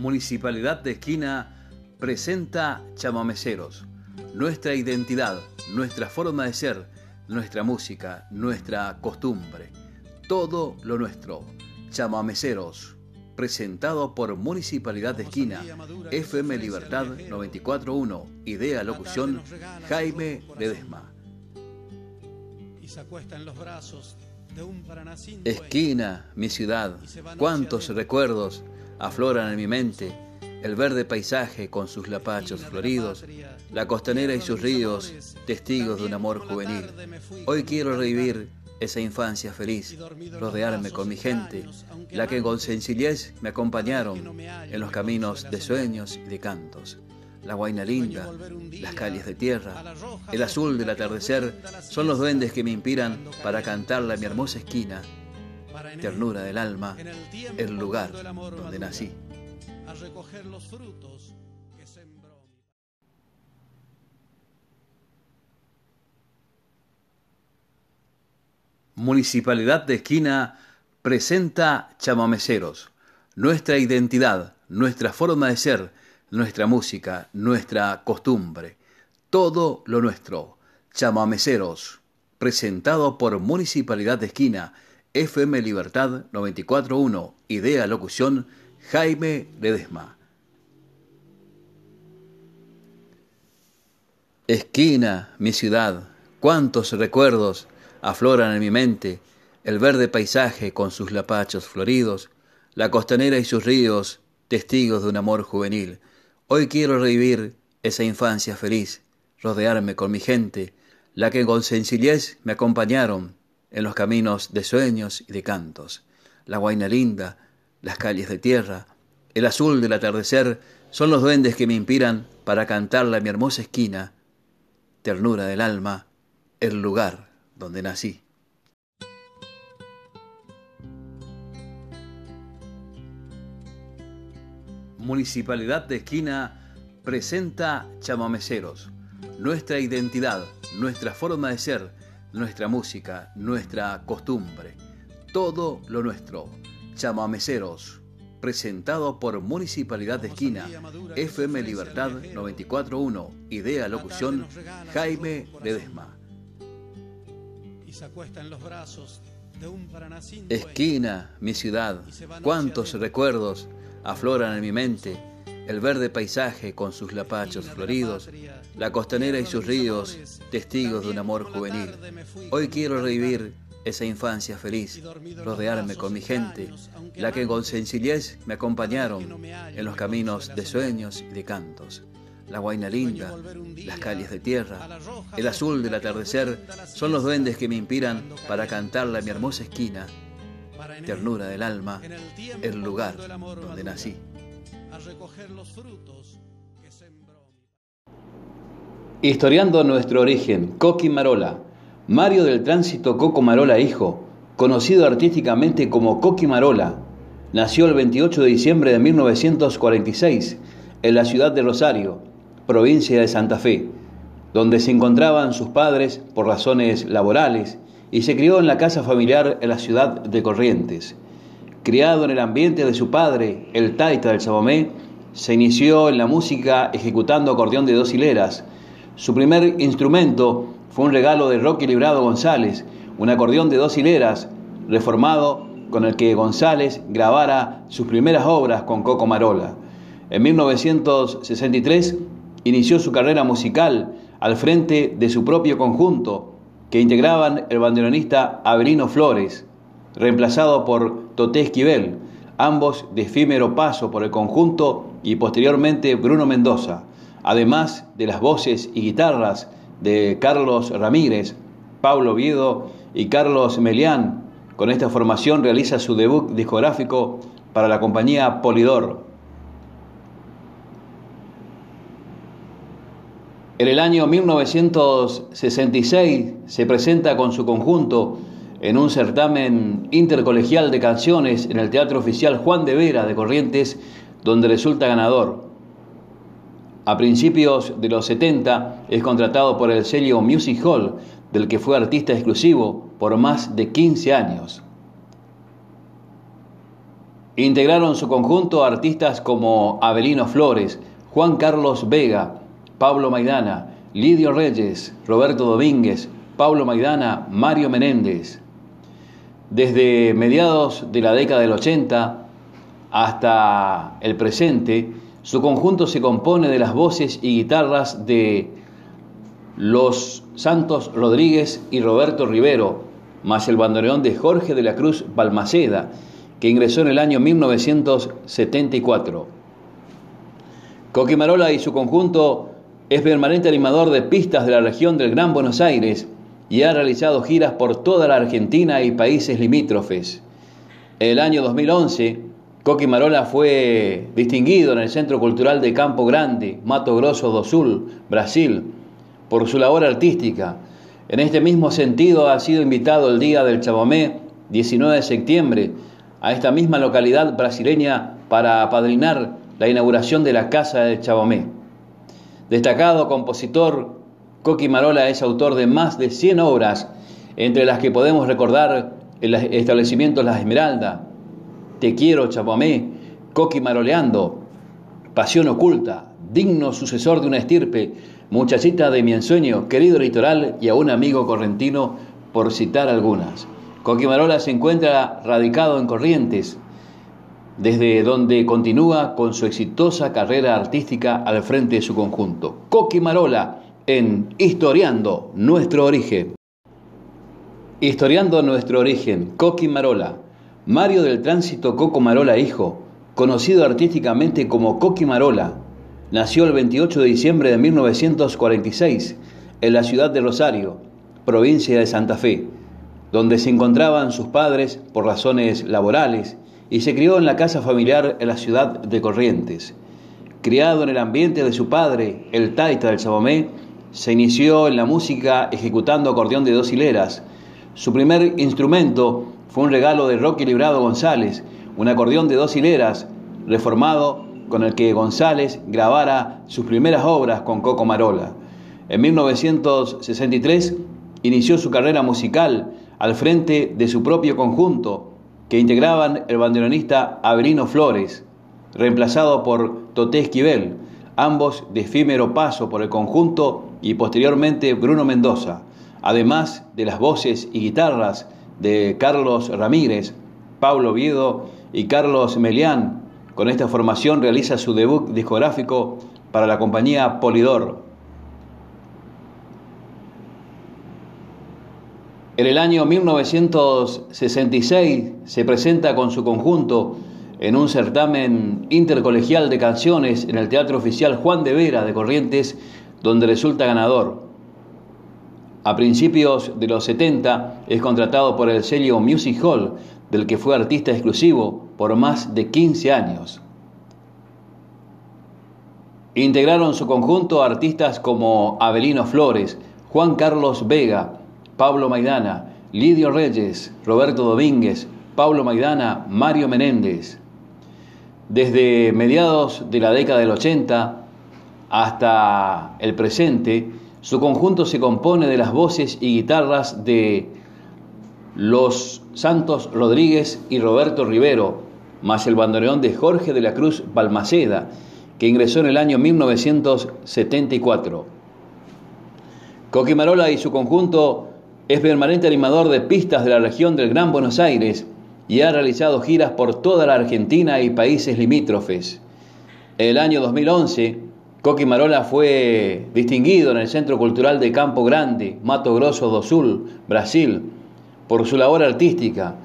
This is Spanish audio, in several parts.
Municipalidad de Esquina presenta Chamameceros, nuestra identidad, nuestra forma de ser, nuestra música, nuestra costumbre, todo lo nuestro. Chamameceros, presentado por Municipalidad de Esquina, FM Libertad 941, idea locución Jaime Ledesma. Esquina, mi ciudad, cuántos recuerdos afloran en mi mente, el verde paisaje con sus lapachos floridos, la costanera y sus ríos, testigos de un amor juvenil. Hoy quiero revivir esa infancia feliz, rodearme con mi gente, la que con sencillez me acompañaron en los caminos de sueños y de cantos. La guaina linda, las calles de tierra, el azul del atardecer son los duendes que me inspiran para cantarle a mi hermosa esquina ternura del alma, el lugar donde nací. A recoger los frutos que sembró. Municipalidad de Esquina presenta Chamameceros, nuestra identidad, nuestra forma de ser, nuestra música, nuestra costumbre, todo lo nuestro. Chamameceros, presentado por Municipalidad de Esquina FM Libertad 941, idea locución Jaime Ledesma. Esquina, mi ciudad, cuántos recuerdos afloran en mi mente, el verde paisaje con sus lapachos floridos, la costanera y sus ríos, testigos de un amor juvenil. Hoy quiero revivir esa infancia feliz, rodearme con mi gente, la que con sencillez me acompañaron en los caminos de sueños y de cantos. La guaina linda, las calles de tierra, el azul del atardecer son los duendes que me inspiran para cantarle a mi hermosa esquina, ternura del alma, el lugar donde nací. Municipalidad de Esquina presenta Chamameceros, nuestra identidad, nuestra forma de ser, nuestra música, nuestra costumbre, todo lo nuestro. Chamameceros, presentado por Municipalidad de Esquina, FM Libertad 941, idea locución Jaime Ledesma. Esquina, mi ciudad, cuántos recuerdos afloran en mi mente el verde paisaje con sus lapachos floridos, la costanera y sus ríos, testigos de un amor juvenil. Hoy quiero revivir esa infancia feliz, rodearme con mi gente, la que con sencillez me acompañaron en los caminos de sueños y de cantos. La guaina linda, las calles de tierra, el azul del atardecer son los duendes que me inspiran para cantarle a mi hermosa esquina, ternura del alma, el lugar donde nací recoger los frutos que sembró. Historiando nuestro origen, Coqui Marola. Mario del Tránsito Coco Marola Hijo, conocido artísticamente como Coqui Marola, nació el 28 de diciembre de 1946 en la ciudad de Rosario, provincia de Santa Fe, donde se encontraban sus padres por razones laborales y se crió en la casa familiar en la ciudad de Corrientes. Criado en el ambiente de su padre, el taita del Sabomé, se inició en la música ejecutando acordeón de dos hileras. Su primer instrumento fue un regalo de Rocky Librado González, un acordeón de dos hileras, reformado con el que González grabara sus primeras obras con Coco Marola. En 1963 inició su carrera musical al frente de su propio conjunto, que integraban el banderonista Avelino Flores, reemplazado por Toté Esquivel, ambos de efímero paso por el conjunto y posteriormente Bruno Mendoza, además de las voces y guitarras de Carlos Ramírez, Pablo Viedo y Carlos Melián. Con esta formación realiza su debut discográfico para la compañía Polidor. En el año 1966 se presenta con su conjunto en un certamen intercolegial de canciones en el Teatro Oficial Juan de Vera de Corrientes, donde resulta ganador. A principios de los 70 es contratado por el sello Music Hall, del que fue artista exclusivo por más de 15 años. Integraron su conjunto artistas como Avelino Flores, Juan Carlos Vega, Pablo Maidana, Lidio Reyes, Roberto Domínguez, Pablo Maidana, Mario Menéndez. Desde mediados de la década del 80 hasta el presente, su conjunto se compone de las voces y guitarras de Los Santos Rodríguez y Roberto Rivero, más el bandoneón de Jorge de la Cruz Balmaceda, que ingresó en el año 1974. Coquimarola y su conjunto es permanente animador de pistas de la región del Gran Buenos Aires y ha realizado giras por toda la Argentina y países limítrofes. El año 2011, Coquimarola fue distinguido en el Centro Cultural de Campo Grande, Mato Grosso do Sul, Brasil, por su labor artística. En este mismo sentido ha sido invitado el Día del Chabomé, 19 de septiembre, a esta misma localidad brasileña para apadrinar la inauguración de la Casa de Chabomé. Destacado compositor, Coqui Marola es autor de más de 100 obras, entre las que podemos recordar el establecimiento La Esmeralda, Te quiero Chabomé, Coqui Maroleando, Pasión Oculta, digno sucesor de una estirpe, Muchachita de mi ensueño, querido litoral y a un amigo correntino, por citar algunas. Coquimarola se encuentra radicado en Corrientes, desde donde continúa con su exitosa carrera artística al frente de su conjunto. Coquimarola Historiando nuestro origen. Historiando nuestro origen, Coquimarola. Mario del Tránsito Coco Marola hijo, conocido artísticamente como Coquimarola, nació el 28 de diciembre de 1946 en la ciudad de Rosario, provincia de Santa Fe donde se encontraban sus padres por razones laborales y se crió en la casa familiar en la ciudad de Corrientes. Criado en el ambiente de su padre, el taita del Sabomé, se inició en la música ejecutando acordeón de dos hileras. Su primer instrumento fue un regalo de Rocky Librado González, un acordeón de dos hileras, reformado con el que González grabara sus primeras obras con Coco Marola. En 1963 inició su carrera musical al frente de su propio conjunto, que integraban el banderonista Avelino Flores, reemplazado por Toté Esquivel, ambos de efímero paso por el conjunto y posteriormente Bruno Mendoza, además de las voces y guitarras de Carlos Ramírez, Pablo Viedo y Carlos Melián. Con esta formación realiza su debut discográfico para la compañía Polidor. En el año 1966 se presenta con su conjunto en un certamen intercolegial de canciones en el Teatro Oficial Juan de Vera de Corrientes, donde resulta ganador. A principios de los 70 es contratado por el sello Music Hall, del que fue artista exclusivo por más de 15 años. Integraron su conjunto artistas como Avelino Flores, Juan Carlos Vega, Pablo Maidana, Lidio Reyes, Roberto Domínguez, Pablo Maidana, Mario Menéndez. Desde mediados de la década del 80 hasta el presente, su conjunto se compone de las voces y guitarras de Los Santos Rodríguez y Roberto Rivero, más el bandoneón de Jorge de la Cruz Balmaceda, que ingresó en el año 1974. Coquimarola y su conjunto es permanente animador de pistas de la región del Gran Buenos Aires y ha realizado giras por toda la Argentina y países limítrofes. El año 2011, Coqui Marola fue distinguido en el Centro Cultural de Campo Grande, Mato Grosso do Sul, Brasil, por su labor artística.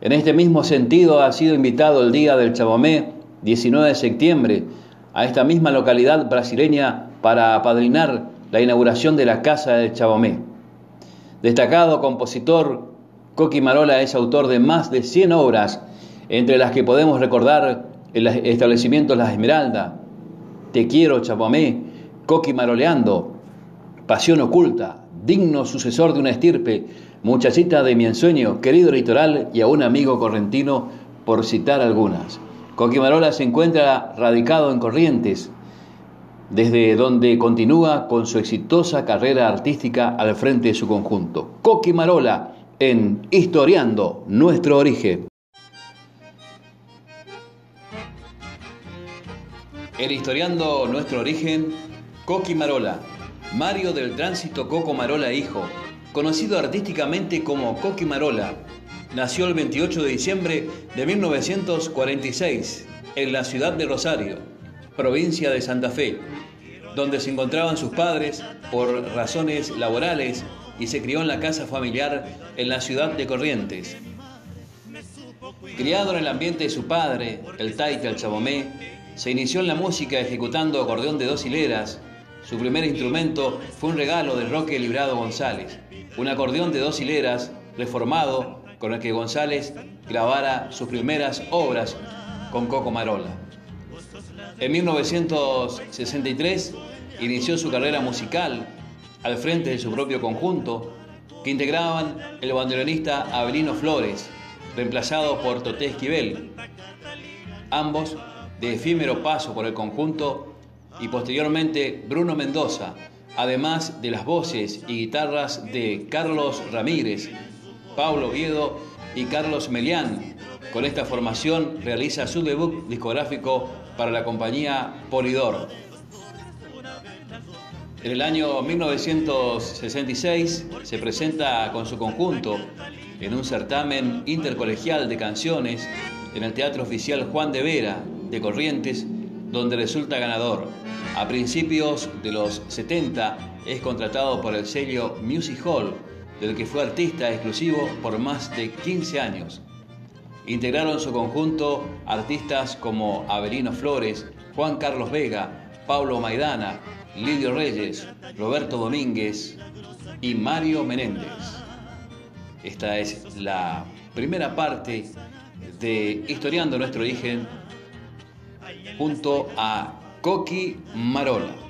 En este mismo sentido ha sido invitado el Día del Chabomé, 19 de septiembre, a esta misma localidad brasileña para apadrinar la inauguración de la Casa del Chabomé. Destacado compositor, Coqui Marola es autor de más de 100 obras, entre las que podemos recordar el establecimiento La Esmeralda, Te quiero Chapomé, Coqui Maroleando, Pasión Oculta, digno sucesor de una estirpe, Muchachita de mi ensueño, querido litoral y a un amigo correntino, por citar algunas. Coqui Marola se encuentra radicado en Corrientes, desde donde continúa con su exitosa carrera artística al frente de su conjunto. Coqui Marola en Historiando nuestro origen. En Historiando Nuestro Origen, Coqui Marola, Mario del Tránsito Coco Marola Hijo, conocido artísticamente como Coqui Marola, nació el 28 de diciembre de 1946 en la ciudad de Rosario, provincia de Santa Fe, donde se encontraban sus padres por razones laborales y se crió en la casa familiar en la ciudad de Corrientes. Criado en el ambiente de su padre, el taita, el chamomé, se inició en la música ejecutando acordeón de dos hileras. Su primer instrumento fue un regalo de Roque Librado González, un acordeón de dos hileras reformado con el que González grabara sus primeras obras con Coco Marola. En 1963 inició su carrera musical al frente de su propio conjunto, que integraban el bandoneonista Abelino Flores, reemplazado por Toté Esquivel, ambos de efímero paso por el conjunto, y posteriormente Bruno Mendoza, además de las voces y guitarras de Carlos Ramírez, Pablo Viedo y Carlos Melián. Con esta formación realiza su debut discográfico para la compañía Polidor. En el año 1966 se presenta con su conjunto en un certamen intercolegial de canciones en el Teatro Oficial Juan de Vera de Corrientes, donde resulta ganador. A principios de los 70 es contratado por el sello Music Hall, del que fue artista exclusivo por más de 15 años. Integraron su conjunto artistas como Avelino Flores, Juan Carlos Vega, Pablo Maidana, Lidio Reyes, Roberto Domínguez y Mario Menéndez. Esta es la primera parte de Historiando nuestro origen junto a Coqui Marola.